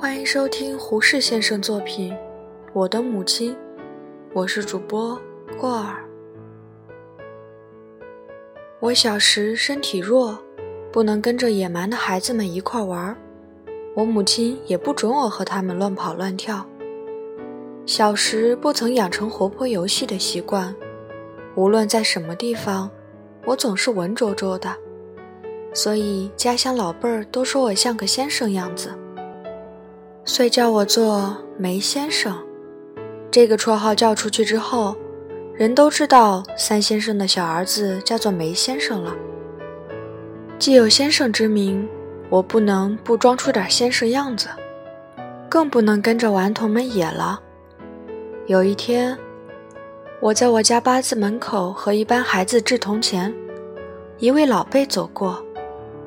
欢迎收听胡适先生作品《我的母亲》，我是主播过儿。我小时身体弱，不能跟着野蛮的孩子们一块玩，我母亲也不准我和他们乱跑乱跳。小时不曾养成活泼游戏的习惯，无论在什么地方，我总是文绉绉的，所以家乡老辈儿都说我像个先生样子。遂叫我做梅先生，这个绰号叫出去之后，人都知道三先生的小儿子叫做梅先生了。既有先生之名，我不能不装出点先生样子，更不能跟着顽童们野了。有一天，我在我家八字门口和一班孩子掷铜钱，一位老辈走过，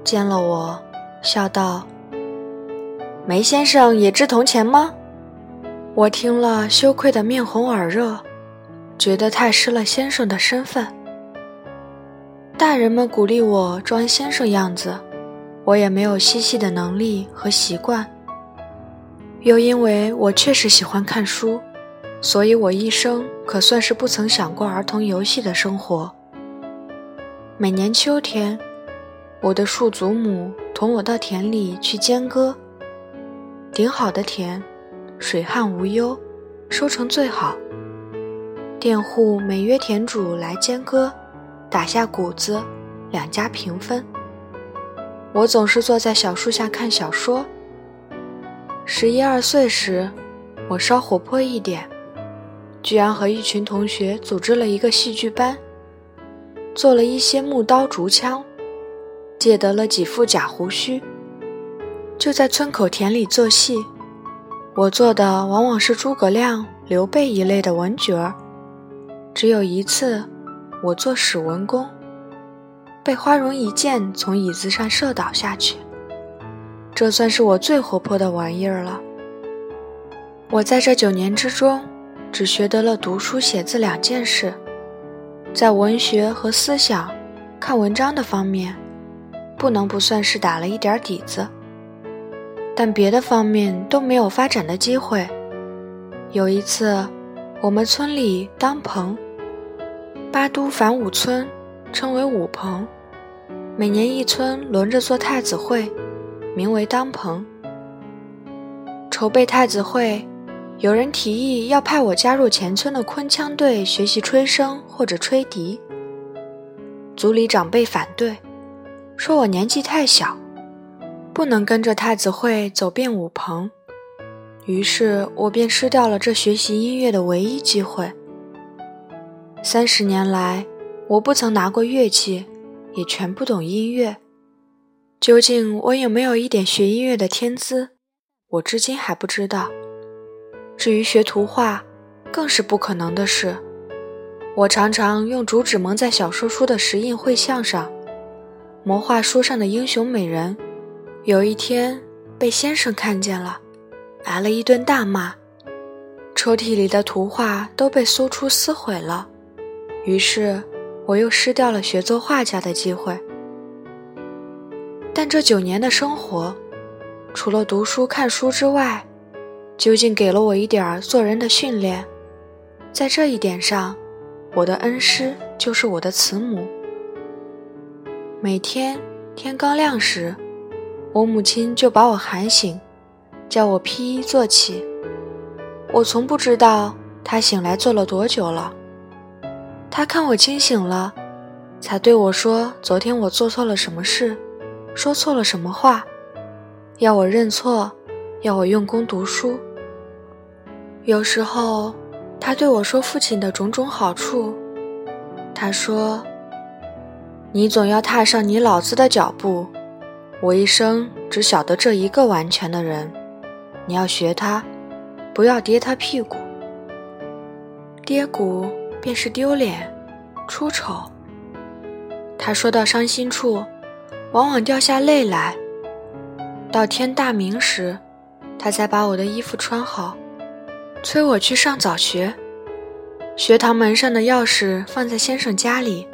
见了我，笑道。梅先生也掷铜钱吗？我听了，羞愧的面红耳热，觉得太失了先生的身份。大人们鼓励我装先生样子，我也没有嬉戏的能力和习惯。又因为我确实喜欢看书，所以我一生可算是不曾想过儿童游戏的生活。每年秋天，我的庶祖母同我到田里去间割。顶好的田，水旱无忧，收成最好。佃户每约田主来间割，打下谷子，两家平分。我总是坐在小树下看小说。十一二岁时，我稍活泼一点，居然和一群同学组织了一个戏剧班，做了一些木刀竹枪，借得了几副假胡须。就在村口田里做戏，我做的往往是诸葛亮、刘备一类的文角儿。只有一次，我做史文恭，被花荣一箭从椅子上射倒下去。这算是我最活泼的玩意儿了。我在这九年之中，只学得了读书写字两件事，在文学和思想、看文章的方面，不能不算是打了一点底子。但别的方面都没有发展的机会。有一次，我们村里当棚，八都反五村，称为五棚，每年一村轮着做太子会，名为当棚。筹备太子会，有人提议要派我加入前村的昆腔队学习吹笙或者吹笛。族里长辈反对，说我年纪太小。不能跟着太子会走遍五棚，于是我便失掉了这学习音乐的唯一机会。三十年来，我不曾拿过乐器，也全不懂音乐。究竟我有没有一点学音乐的天资，我至今还不知道。至于学图画，更是不可能的事。我常常用竹纸蒙在小说书的石印绘像上，魔画书上的英雄美人。有一天被先生看见了，挨了一顿大骂。抽屉里的图画都被搜出撕毁了，于是我又失掉了学做画家的机会。但这九年的生活，除了读书看书之外，究竟给了我一点做人的训练。在这一点上，我的恩师就是我的慈母。每天天刚亮时。我母亲就把我喊醒，叫我披衣坐起。我从不知道她醒来坐了多久了。她看我清醒了，才对我说：“昨天我做错了什么事，说错了什么话，要我认错，要我用功读书。”有时候，她对我说父亲的种种好处。她说：“你总要踏上你老子的脚步。”我一生只晓得这一个完全的人，你要学他，不要跌他屁股。跌骨便是丢脸、出丑。他说到伤心处，往往掉下泪来。到天大明时，他才把我的衣服穿好，催我去上早学。学堂门上的钥匙放在先生家里，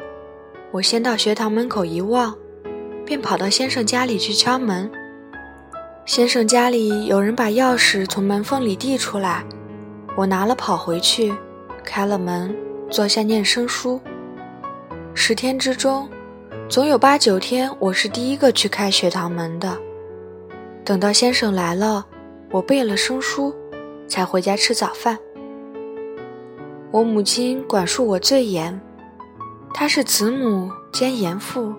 我先到学堂门口一望。便跑到先生家里去敲门。先生家里有人把钥匙从门缝里递出来，我拿了跑回去，开了门，坐下念生书。十天之中，总有八九天我是第一个去开学堂门的。等到先生来了，我背了生书，才回家吃早饭。我母亲管束我最严，她是慈母兼严父，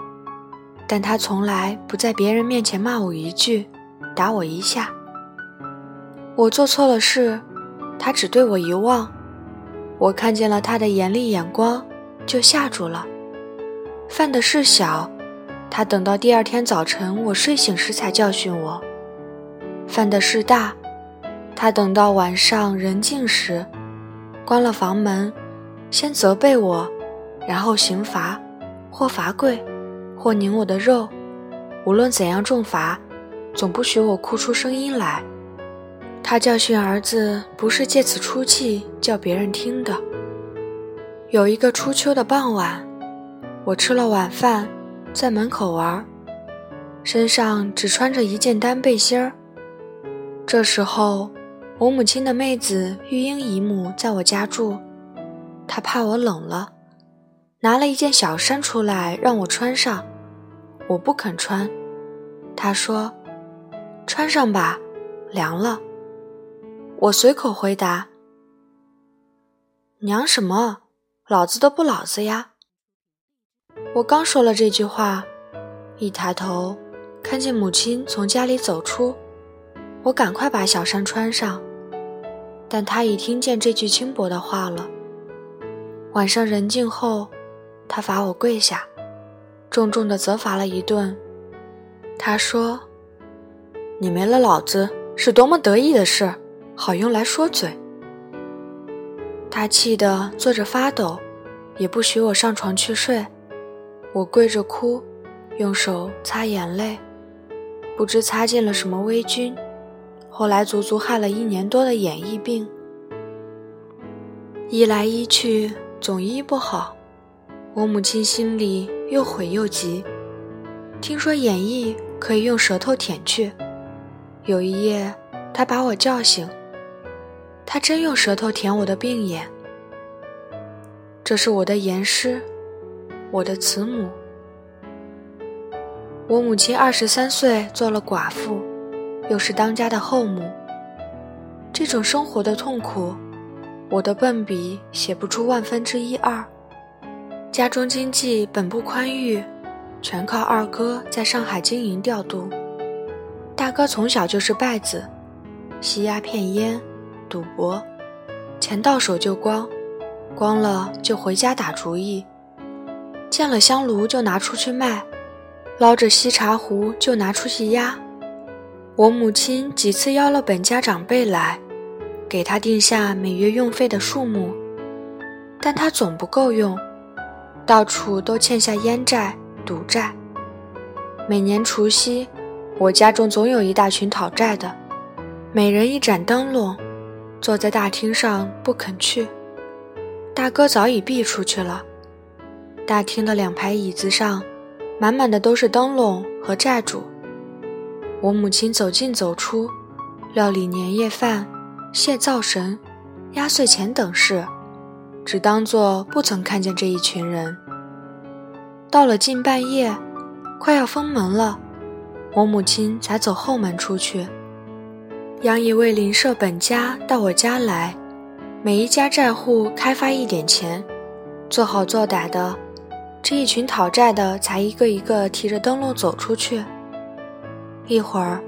但他从来不在别人面前骂我一句，打我一下。我做错了事，他只对我一望，我看见了他的严厉眼光，就吓住了。犯的事小，他等到第二天早晨我睡醒时才教训我；犯的事大，他等到晚上人静时。关了房门，先责备我，然后刑罚，或罚跪，或拧我的肉。无论怎样重罚，总不许我哭出声音来。他教训儿子，不是借此出气叫别人听的。有一个初秋的傍晚，我吃了晚饭，在门口玩，身上只穿着一件单背心儿。这时候。我母亲的妹子玉英姨母在我家住，她怕我冷了，拿了一件小衫出来让我穿上，我不肯穿，他说：“穿上吧，凉了。”我随口回答：“娘什么？老子都不老子呀！”我刚说了这句话，一抬头看见母亲从家里走出，我赶快把小衫穿上。但他已听见这句轻薄的话了。晚上人静后，他罚我跪下，重重的责罚了一顿。他说：“你没了老子是多么得意的事，好用来说嘴。”他气得坐着发抖，也不许我上床去睡。我跪着哭，用手擦眼泪，不知擦进了什么微菌。后来足足害了一年多的眼翳病，医来医去总医不好，我母亲心里又悔又急。听说眼翳可以用舌头舔去，有一夜她把我叫醒，她真用舌头舔我的病眼。这是我的严师，我的慈母。我母亲二十三岁做了寡妇。又是当家的后母，这种生活的痛苦，我的笨笔写不出万分之一二。家中经济本不宽裕，全靠二哥在上海经营调度。大哥从小就是败子，吸鸦片烟，赌博，钱到手就光，光了就回家打主意，见了香炉就拿出去卖，捞着锡茶壶就拿出去压。我母亲几次邀了本家长辈来，给他定下每月用费的数目，但他总不够用，到处都欠下烟债、赌债。每年除夕，我家中总有一大群讨债的，每人一盏灯笼，坐在大厅上不肯去。大哥早已避出去了，大厅的两排椅子上，满满的都是灯笼和债主。我母亲走进走出，料理年夜饭、谢灶神、压岁钱等事，只当作不曾看见这一群人。到了近半夜，快要封门了，我母亲才走后门出去。央一位邻舍本家到我家来，每一家债户开发一点钱，做好做歹的，这一群讨债的才一个一个提着灯笼走出去。一会儿，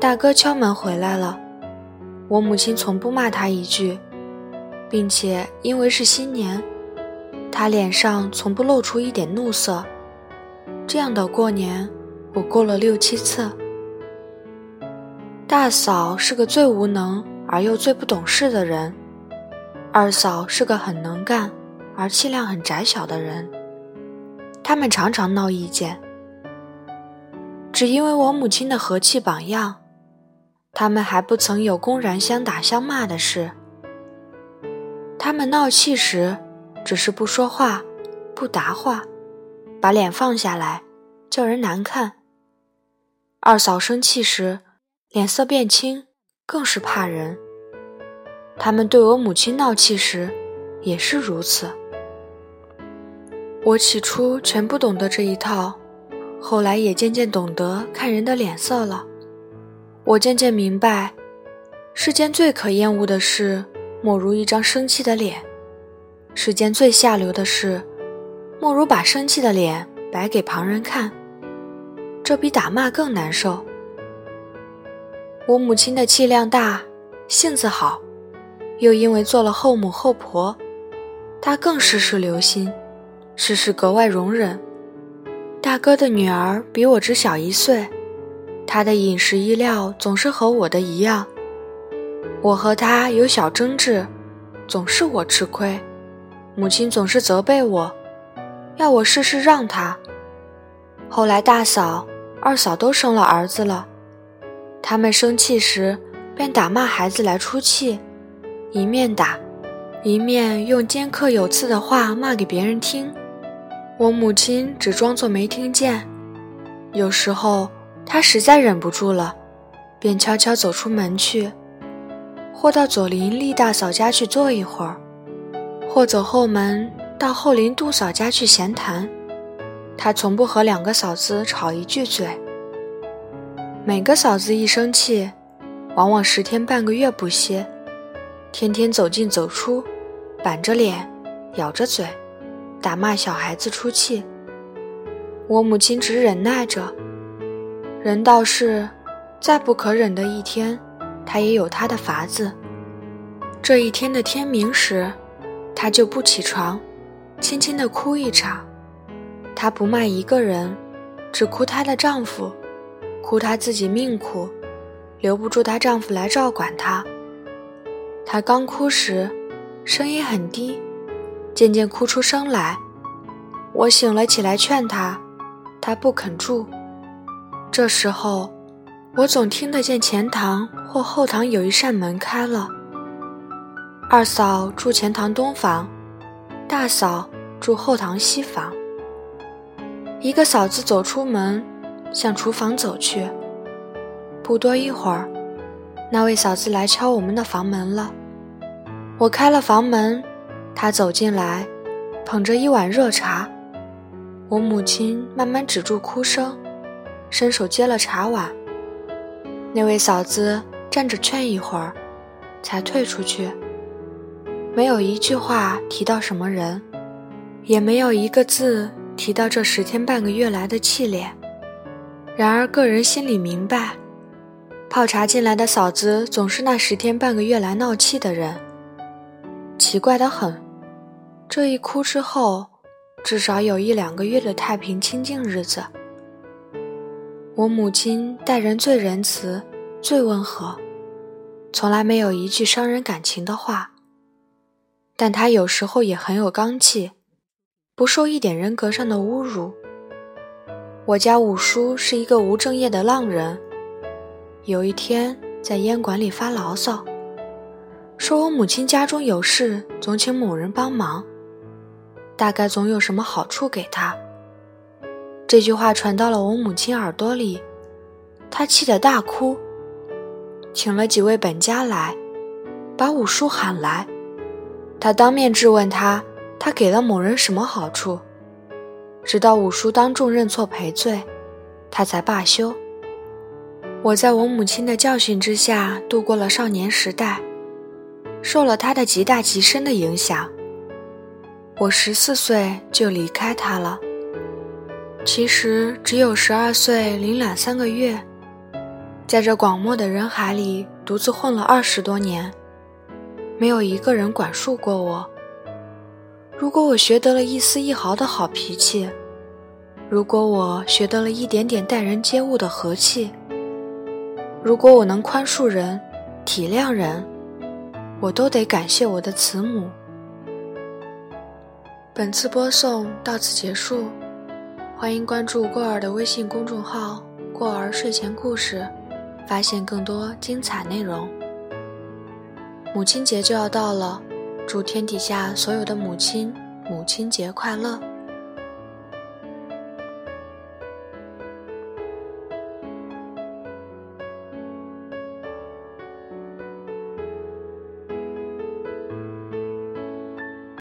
大哥敲门回来了。我母亲从不骂他一句，并且因为是新年，他脸上从不露出一点怒色。这样的过年，我过了六七次。大嫂是个最无能而又最不懂事的人，二嫂是个很能干而气量很窄小的人，他们常常闹意见。只因为我母亲的和气榜样，他们还不曾有公然相打相骂的事。他们闹气时，只是不说话，不答话，把脸放下来，叫人难看。二嫂生气时，脸色变青，更是怕人。他们对我母亲闹气时，也是如此。我起初全不懂得这一套，后来也渐渐懂得看人的脸色了。我渐渐明白，世间最可厌恶的事，莫如一张生气的脸；世间最下流的事，莫如把生气的脸摆给旁人看。这比打骂更难受。我母亲的气量大，性子好，又因为做了后母后婆，她更事事留心，事事格外容忍。大哥的女儿比我只小一岁，她的饮食衣料总是和我的一样。我和他有小争执，总是我吃亏，母亲总是责备我，要我事事让他。后来大嫂、二嫂都生了儿子了。他们生气时，便打骂孩子来出气，一面打，一面用尖刻有刺的话骂给别人听。我母亲只装作没听见。有时候她实在忍不住了，便悄悄走出门去，或到左邻厉大嫂家去坐一会儿，或走后门到后邻杜嫂家去闲谈。她从不和两个嫂子吵一句嘴。每个嫂子一生气，往往十天半个月不歇，天天走进走出，板着脸，咬着嘴，打骂小孩子出气。我母亲只忍耐着，人倒是再不可忍的一天，她也有她的法子。这一天的天明时，她就不起床，轻轻地哭一场。她不骂一个人，只哭她的丈夫。哭她自己命苦，留不住她丈夫来照管她。她刚哭时，声音很低，渐渐哭出声来。我醒了起来劝她，她不肯住。这时候，我总听得见前堂或后堂有一扇门开了。二嫂住前堂东房，大嫂住后堂西房。一个嫂子走出门。向厨房走去。不多一会儿，那位嫂子来敲我们的房门了。我开了房门，她走进来，捧着一碗热茶。我母亲慢慢止住哭声，伸手接了茶碗。那位嫂子站着劝一会儿，才退出去。没有一句话提到什么人，也没有一个字提到这十天半个月来的气脸。然而，个人心里明白，泡茶进来的嫂子总是那十天半个月来闹气的人。奇怪的很，这一哭之后，至少有一两个月的太平清静日子。我母亲待人最仁慈，最温和，从来没有一句伤人感情的话。但她有时候也很有刚气，不受一点人格上的侮辱。我家五叔是一个无正业的浪人，有一天在烟馆里发牢骚，说我母亲家中有事，总请某人帮忙，大概总有什么好处给他。这句话传到了我母亲耳朵里，她气得大哭，请了几位本家来，把五叔喊来，他当面质问他，他给了某人什么好处。直到五叔当众认错赔罪，他才罢休。我在我母亲的教训之下度过了少年时代，受了他的极大极深的影响。我十四岁就离开他了，其实只有十二岁零两三个月，在这广漠的人海里独自混了二十多年，没有一个人管束过我。如果我学得了一丝一毫的好脾气，如果我学得了一点点待人接物的和气，如果我能宽恕人、体谅人，我都得感谢我的慈母。本次播送到此结束，欢迎关注过儿的微信公众号“过儿睡前故事”，发现更多精彩内容。母亲节就要到了。祝天底下所有的母亲母亲节快乐！